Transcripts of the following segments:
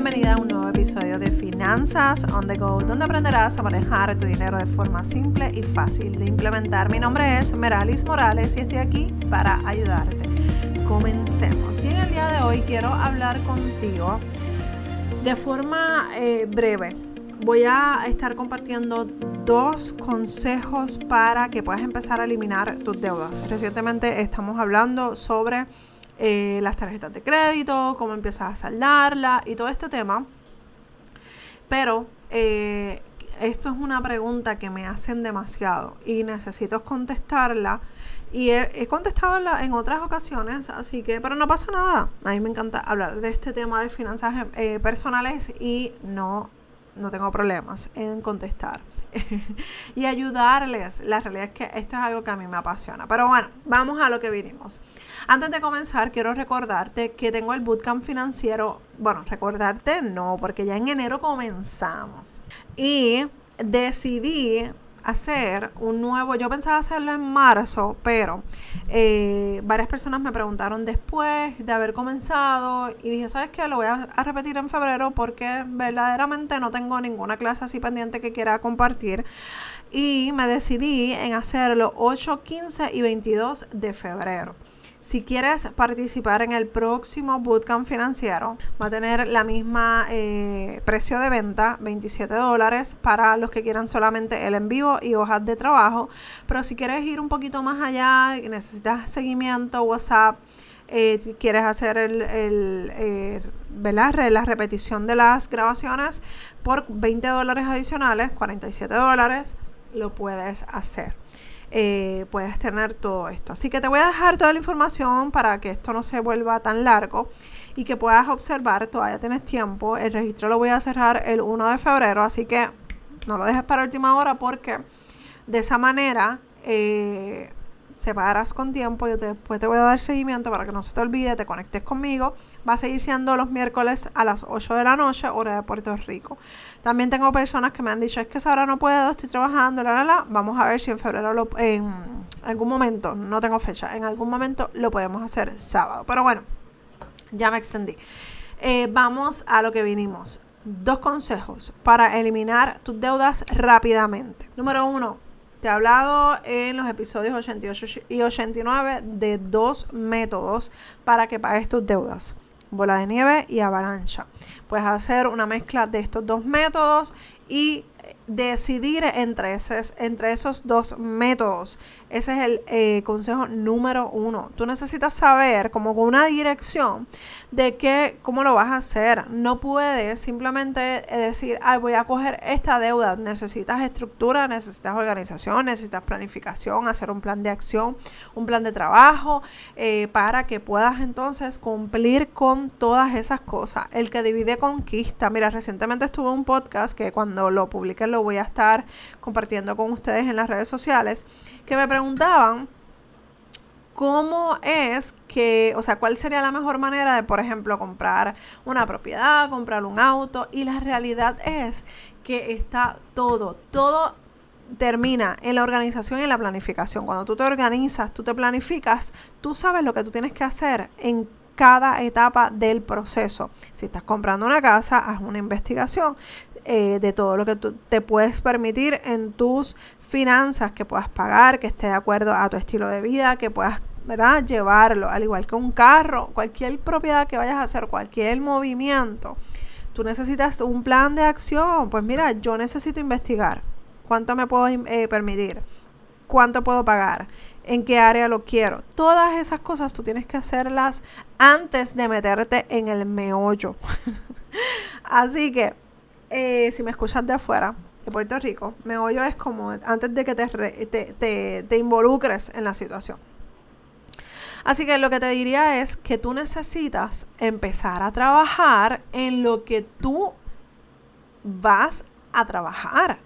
Bienvenida a un nuevo episodio de Finanzas on the Go, donde aprenderás a manejar tu dinero de forma simple y fácil de implementar. Mi nombre es Meralis Morales y estoy aquí para ayudarte. Comencemos. Y en el día de hoy quiero hablar contigo de forma eh, breve. Voy a estar compartiendo dos consejos para que puedas empezar a eliminar tus deudas. Recientemente estamos hablando sobre eh, las tarjetas de crédito, cómo empiezas a saldarla y todo este tema. Pero eh, esto es una pregunta que me hacen demasiado y necesito contestarla. Y he, contestado en otras ocasiones, así que, pero no pasa nada. A mí me encanta hablar de este tema de finanzas eh, personales y no no tengo problemas en contestar y ayudarles. La realidad es que esto es algo que a mí me apasiona. Pero bueno, vamos a lo que vinimos. Antes de comenzar, quiero recordarte que tengo el bootcamp financiero. Bueno, recordarte no, porque ya en enero comenzamos. Y decidí hacer un nuevo, yo pensaba hacerlo en marzo, pero eh, varias personas me preguntaron después de haber comenzado y dije, ¿sabes qué? Lo voy a, a, repetir en febrero porque verdaderamente no tengo ninguna clase así pendiente que quiera compartir y me decidí en hacerlo 8, 15 y 22 de febrero. Si quieres participar en el próximo bootcamp financiero, va a tener la misma eh, precio de venta, 27 dólares para los que quieran solamente el en vivo y hojas de trabajo. Pero si quieres ir un poquito más allá, necesitas seguimiento, WhatsApp, eh, quieres hacer el, eh, la repetición de las grabaciones por 20 dólares adicionales, 47 dólares, lo puedes hacer. Eh, puedes tener todo esto. Así que te voy a dejar toda la información para que esto no se vuelva tan largo y que puedas observar, todavía tienes tiempo. El registro lo voy a cerrar el 1 de febrero, así que no lo dejes para última hora porque de esa manera eh, separas con tiempo. Yo después te voy a dar seguimiento para que no se te olvide, te conectes conmigo. Va a seguir siendo los miércoles a las 8 de la noche, hora de Puerto Rico. También tengo personas que me han dicho, es que esa hora no puedo, estoy trabajando, la, la, la. Vamos a ver si en febrero, lo, en algún momento, no tengo fecha, en algún momento lo podemos hacer sábado. Pero bueno, ya me extendí. Eh, vamos a lo que vinimos. Dos consejos para eliminar tus deudas rápidamente. Número uno, te he hablado en los episodios 88 y 89 de dos métodos para que pagues tus deudas. Bola de nieve y avalancha. Puedes hacer una mezcla de estos dos métodos y decidir entre, entre esos dos métodos. Ese es el eh, consejo número uno. Tú necesitas saber como con una dirección de qué, cómo lo vas a hacer. No puedes simplemente eh, decir, ay, voy a coger esta deuda. Necesitas estructura, necesitas organización, necesitas planificación, hacer un plan de acción, un plan de trabajo, eh, para que puedas entonces cumplir con todas esas cosas. El que divide conquista. Mira, recientemente estuve en un podcast que cuando lo publiqué lo voy a estar compartiendo con ustedes en las redes sociales, que me preguntaban cómo es que, o sea, cuál sería la mejor manera de, por ejemplo, comprar una propiedad, comprar un auto. Y la realidad es que está todo, todo termina en la organización y en la planificación. Cuando tú te organizas, tú te planificas, tú sabes lo que tú tienes que hacer en cada etapa del proceso. Si estás comprando una casa, haz una investigación eh, de todo lo que tú te puedes permitir en tus finanzas, que puedas pagar, que esté de acuerdo a tu estilo de vida, que puedas ¿verdad? llevarlo, al igual que un carro, cualquier propiedad que vayas a hacer, cualquier movimiento. Tú necesitas un plan de acción. Pues mira, yo necesito investigar. ¿Cuánto me puedo eh, permitir? ¿Cuánto puedo pagar? En qué área lo quiero. Todas esas cosas tú tienes que hacerlas antes de meterte en el meollo. Así que, eh, si me escuchas de afuera, de Puerto Rico, meollo es como antes de que te, te involucres en la situación. Así que lo que te diría es que tú necesitas empezar a trabajar en lo que tú vas a trabajar.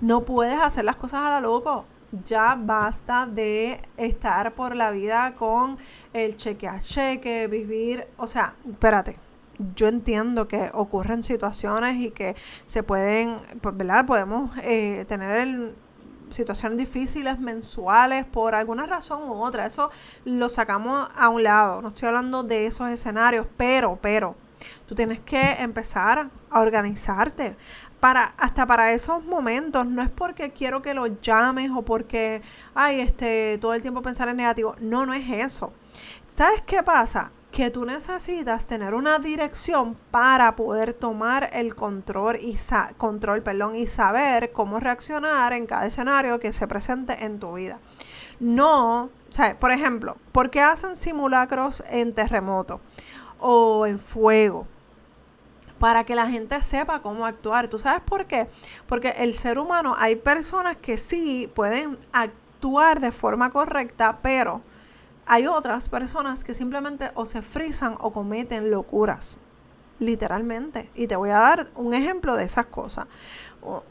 No puedes hacer las cosas a la loco ya basta de estar por la vida con el cheque a cheque, vivir, o sea, espérate. Yo entiendo que ocurren situaciones y que se pueden, pues, ¿verdad? Podemos eh, tener situaciones difíciles mensuales por alguna razón u otra. Eso lo sacamos a un lado. No estoy hablando de esos escenarios, pero, pero, Tú tienes que empezar a organizarte. Para, hasta para esos momentos, no es porque quiero que lo llames o porque, ay, este, todo el tiempo pensar en negativo. No, no es eso. ¿Sabes qué pasa? que tú necesitas tener una dirección para poder tomar el control y control, perdón, y saber cómo reaccionar en cada escenario que se presente en tu vida. No, o sea, por ejemplo, ¿por qué hacen simulacros en terremoto o en fuego? Para que la gente sepa cómo actuar. ¿Tú sabes por qué? Porque el ser humano, hay personas que sí pueden actuar de forma correcta, pero hay otras personas que simplemente o se frisan o cometen locuras, literalmente. Y te voy a dar un ejemplo de esas cosas.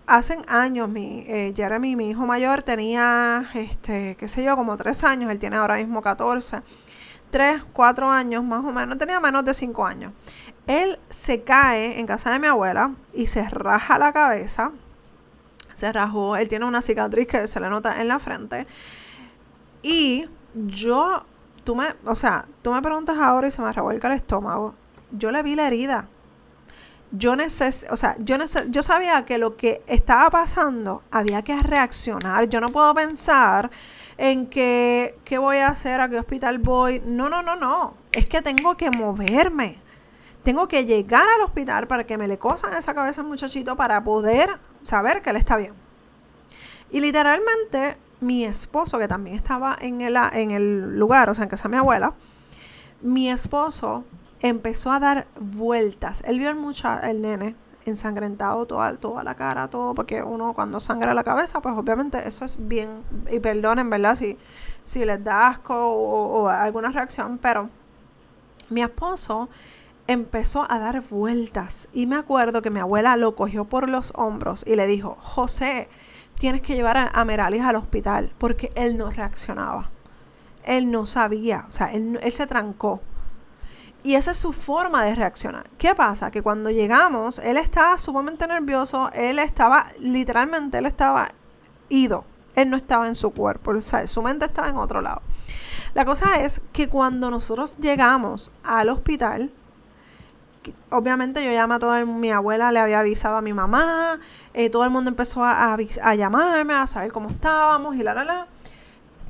Hace años, mi, eh, Jeremy, mi hijo mayor, tenía, este, qué sé yo, como tres años. Él tiene ahora mismo 14. Tres, cuatro años más o menos. Tenía menos de cinco años. Él se cae en casa de mi abuela y se raja la cabeza. Se rajó. Él tiene una cicatriz que se le nota en la frente. Y yo, tú me, o sea, tú me preguntas ahora y se me revuelca el estómago. Yo le vi la herida. Yo neces o sea, yo, yo sabía que lo que estaba pasando había que reaccionar. Yo no puedo pensar en que, ¿qué voy a hacer? ¿A qué hospital voy? No, no, no, no. Es que tengo que moverme. Tengo que llegar al hospital para que me le cosan esa cabeza al muchachito para poder saber que él está bien. Y literalmente mi esposo, que también estaba en el, en el lugar, o sea, en casa de mi abuela, mi esposo empezó a dar vueltas. Él vio el, mucha, el nene ensangrentado toda, toda la cara, todo, porque uno cuando sangra la cabeza, pues obviamente eso es bien, y perdonen, ¿verdad? Si, si les da asco o, alguna reacción, pero mi esposo empezó a dar vueltas y me acuerdo que mi abuela lo cogió por los hombros y le dijo, José, tienes que llevar a, Meralis al hospital porque él no reaccionaba. Él no sabía, o sea, él, él se trancó. Y esa es su forma de reaccionar. ¿Qué pasa? Que cuando llegamos, él estaba sumamente nervioso, él estaba, literalmente, él estaba ido. Él no estaba en su cuerpo, o sea, su mente estaba en otro lado. La cosa es que cuando nosotros llegamos al hospital, obviamente yo llamé a toda mi abuela, le había avisado a mi mamá, eh, todo el mundo empezó a, a, llamarme, a saber cómo estábamos y la, la, la.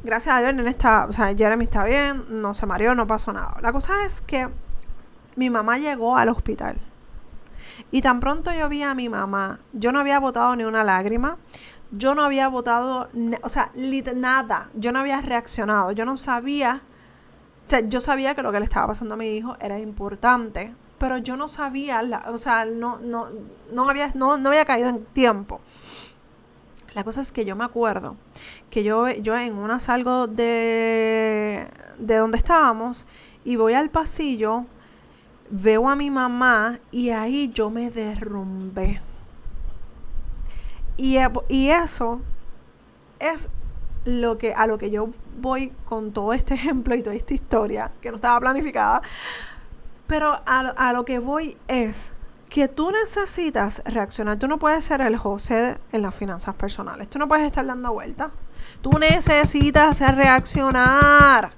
Gracias a Dios, nene está, o sea, Jeremy está bien, no se mareó, no pasó nada. La cosa es que mi mamá llegó al hospital. Y tan pronto yo vi a mi mamá, yo no había botado ni una lágrima, yo no había botado, o sea, nada, yo no había reaccionado, yo no sabía, o sea, yo sabía que lo que le estaba pasando a mi hijo era importante, pero yo no sabía, o sea, no, no, no, había, no, no había caído en tiempo. La cosa es que yo me acuerdo que yo, yo en una salgo de, de donde estábamos y voy al pasillo, veo a mi mamá y ahí yo me derrumbé. Y, y eso es lo que, a lo que yo voy con todo este ejemplo y toda esta historia, que no estaba planificada, pero a, lo que voy es que tú necesitas reaccionar. Tú no puedes ser el José en las finanzas personales. Tú no puedes estar dando vueltas. Tú necesitas reaccionar.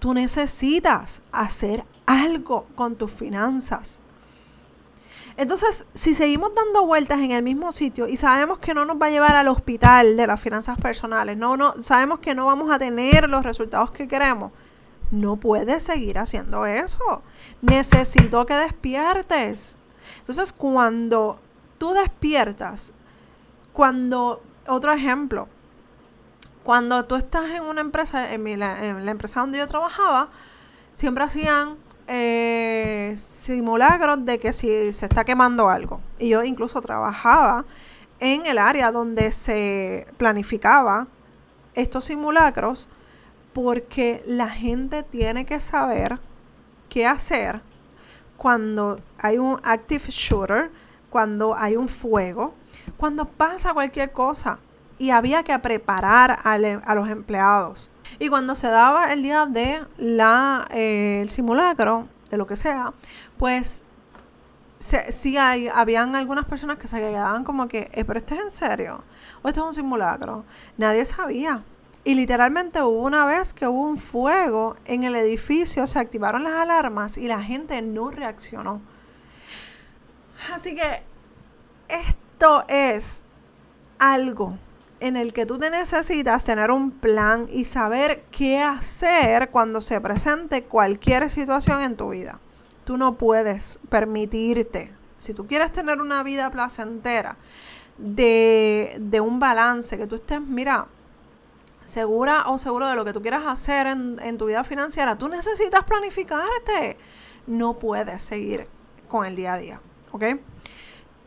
Tú necesitas hacer algo con tus finanzas. Entonces, si seguimos dando vueltas en el mismo sitio y sabemos que no nos va a llevar al hospital de las finanzas personales, no, no, sabemos que no vamos a tener los resultados que queremos, no puedes seguir haciendo eso. Necesito que despiertes. Entonces, cuando tú despiertas, cuando, otro ejemplo, cuando tú estás en una empresa, en, la, empresa donde yo trabajaba, siempre hacían eh, simulacros de que si se está quemando algo. Y yo incluso trabajaba en el área donde se planificaba estos simulacros porque la gente tiene que saber qué hacer cuando hay un active shooter, cuando hay un fuego, cuando pasa cualquier cosa. Y había que preparar em, a, los empleados. Y cuando se daba el día de la eh, el simulacro, de lo que sea, pues sí hay, habían algunas personas que se quedaban como que, eh, pero esto es en serio, o esto es un simulacro. Nadie sabía. Y literalmente hubo una vez que hubo un fuego en el edificio, se activaron las alarmas y la gente no reaccionó. Así que esto es algo en el que tú te necesitas tener un plan y saber qué hacer cuando se presente cualquier situación en tu vida. Tú no puedes permitirte, si tú quieres tener una vida placentera, de, de un balance, que tú estés, mira, segura o seguro de lo que tú quieras hacer en, en tu vida financiera, tú necesitas planificarte. No puedes seguir con el día a día, ¿ok?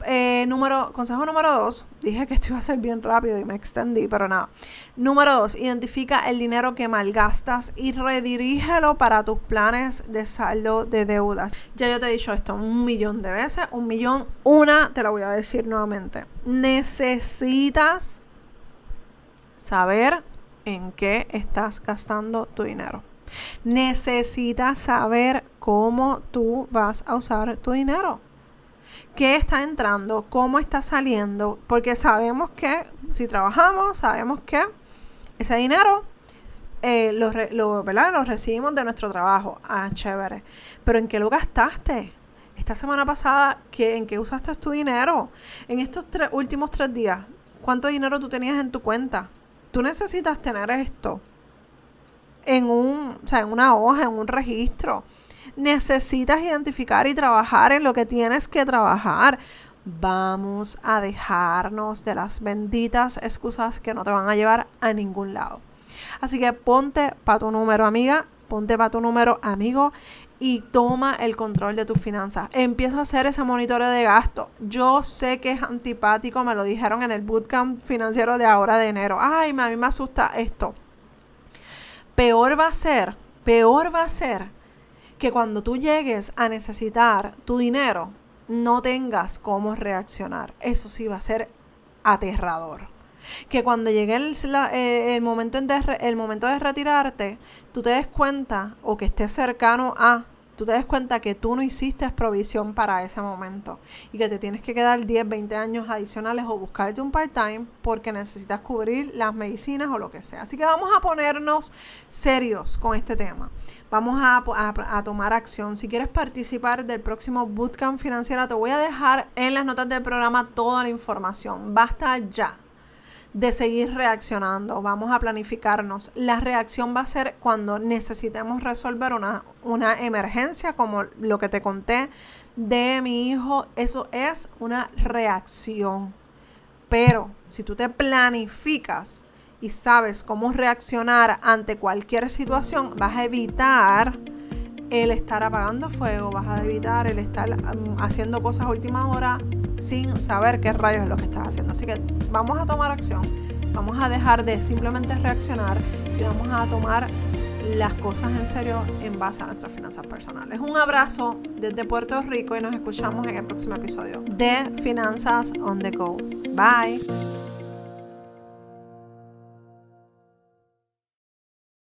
Eh, número, consejo número dos, dije que esto iba a ser bien rápido y me extendí, pero nada. Número dos, identifica el dinero que malgastas y redirígelo para tus planes de saldo de deudas. Ya yo te he dicho esto un millón de veces, un millón, una, te la voy a decir nuevamente. Necesitas saber en qué estás gastando tu dinero. Necesitas saber cómo tú vas a usar tu dinero qué está entrando, cómo está saliendo, porque sabemos que si trabajamos, sabemos que ese dinero eh, lo, lo, lo recibimos de nuestro trabajo. Ah, chévere. Pero ¿en qué lo gastaste? Esta semana pasada, ¿qué, ¿en qué usaste tu dinero? En estos últimos tres días, ¿cuánto dinero tú tenías en tu cuenta? Tú necesitas tener esto en, un, o sea, en una hoja, en un registro necesitas identificar y trabajar en lo que tienes que trabajar. Vamos a dejarnos de las benditas excusas que no te van a llevar a ningún lado. Así que ponte para tu número, amiga, ponte para tu número, amigo, y toma el control de tus finanzas. Empieza a hacer ese monitoreo de gasto. Yo sé que es antipático, me lo dijeron en el bootcamp financiero de ahora de enero. Ay, a mí me asusta esto. Peor va a ser, peor va a ser que cuando tú llegues a necesitar tu dinero, no tengas cómo reaccionar. Eso sí va a ser aterrador. Que cuando llegue el, eh, momento el momento de retirarte, tú te des cuenta o que estés cercano a tú te des cuenta que tú no hiciste provisión para ese momento y que te tienes que quedar 10, 20 años adicionales o buscarte un part-time porque necesitas cubrir las medicinas o lo que sea. Así que vamos a ponernos serios con este tema. Vamos a, a tomar acción. Si quieres participar del próximo Bootcamp Financiera, te voy a dejar en las notas del programa toda la información. Basta ya de seguir reaccionando. Vamos a planificarnos. La reacción va a ser cuando necesitemos resolver una, una emergencia, como lo que te conté de mi hijo. Eso es una reacción. Pero si tú te planificas y sabes cómo reaccionar ante cualquier situación, vas a evitar el estar apagando fuego, vas a evitar el estar um, haciendo cosas a última hora sin saber qué rayos es lo que estás haciendo. Así que vamos a tomar acción, vamos a dejar de simplemente reaccionar y vamos a tomar las cosas en serio en base a nuestras finanzas personales. Un abrazo desde Puerto Rico y nos escuchamos en el próximo episodio de Finanzas on the Go. Bye.